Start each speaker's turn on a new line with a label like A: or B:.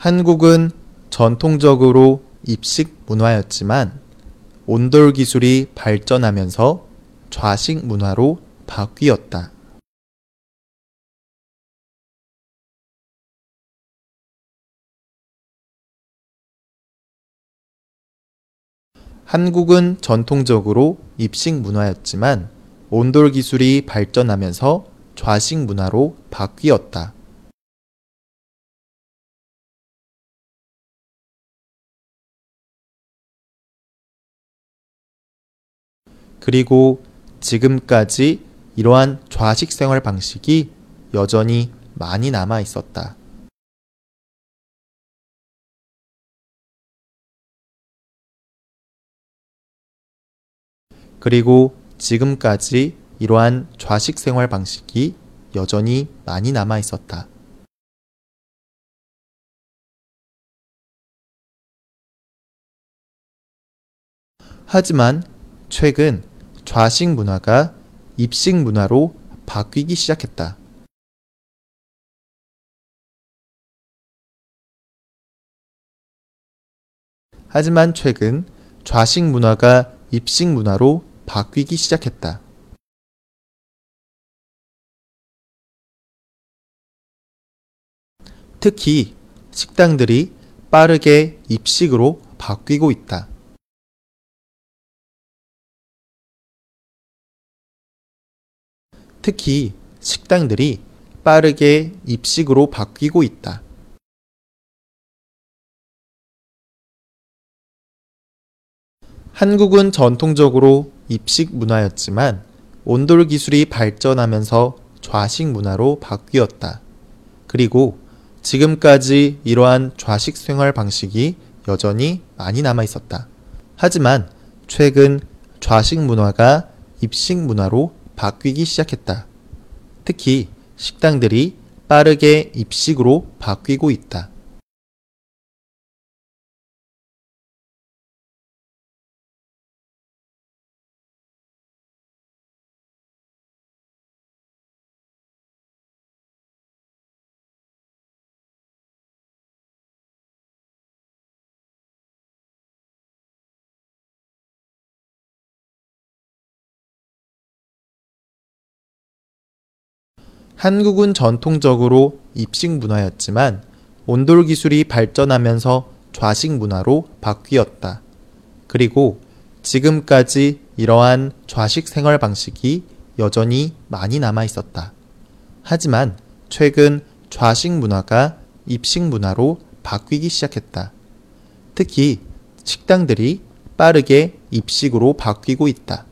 A: 한국은 전통적으로 입식 문화였지만 온돌 기술이 발전하면서 좌식 문화로 바뀌었다. 한국은 전통적으로 입식 문화였지만 온돌 기술이 발전하면서 좌식 문화로 바뀌었다. 그리고 지금까지 이러한 좌식 생활 방식이 여전히 많이 남아 있었다. 그리고 지금까지 이러한 좌식 생활 방식이 여전히 많이 남아 있었다. 하지만 최근 좌식 문화가 입식 문화로 바뀌기 시작했다. 하지만 최근 좌식 문화가 입식 문화로 바뀌기 시작했다. 특히 식당들이 빠르게 입식으로 바뀌고 있다. 특히 식당들이 빠르게 입식으로 바뀌고 있다. 한국은 전통적으로 입식 문화였지만 온돌 기술이 발전하면서 좌식 문화로 바뀌었다. 그리고 지금까지 이러한 좌식 생활 방식이 여전히 많이 남아 있었다. 하지만 최근 좌식 문화가 입식 문화로 바뀌기 시작했다. 특히 식당들이 빠르게 입식으로 바뀌고 있다. 한국은 전통적으로 입식 문화였지만 온돌 기술이 발전하면서 좌식 문화로 바뀌었다. 그리고 지금까지 이러한 좌식 생활 방식이 여전히 많이 남아 있었다. 하지만 최근 좌식 문화가 입식 문화로 바뀌기 시작했다. 특히 식당들이 빠르게 입식으로 바뀌고 있다.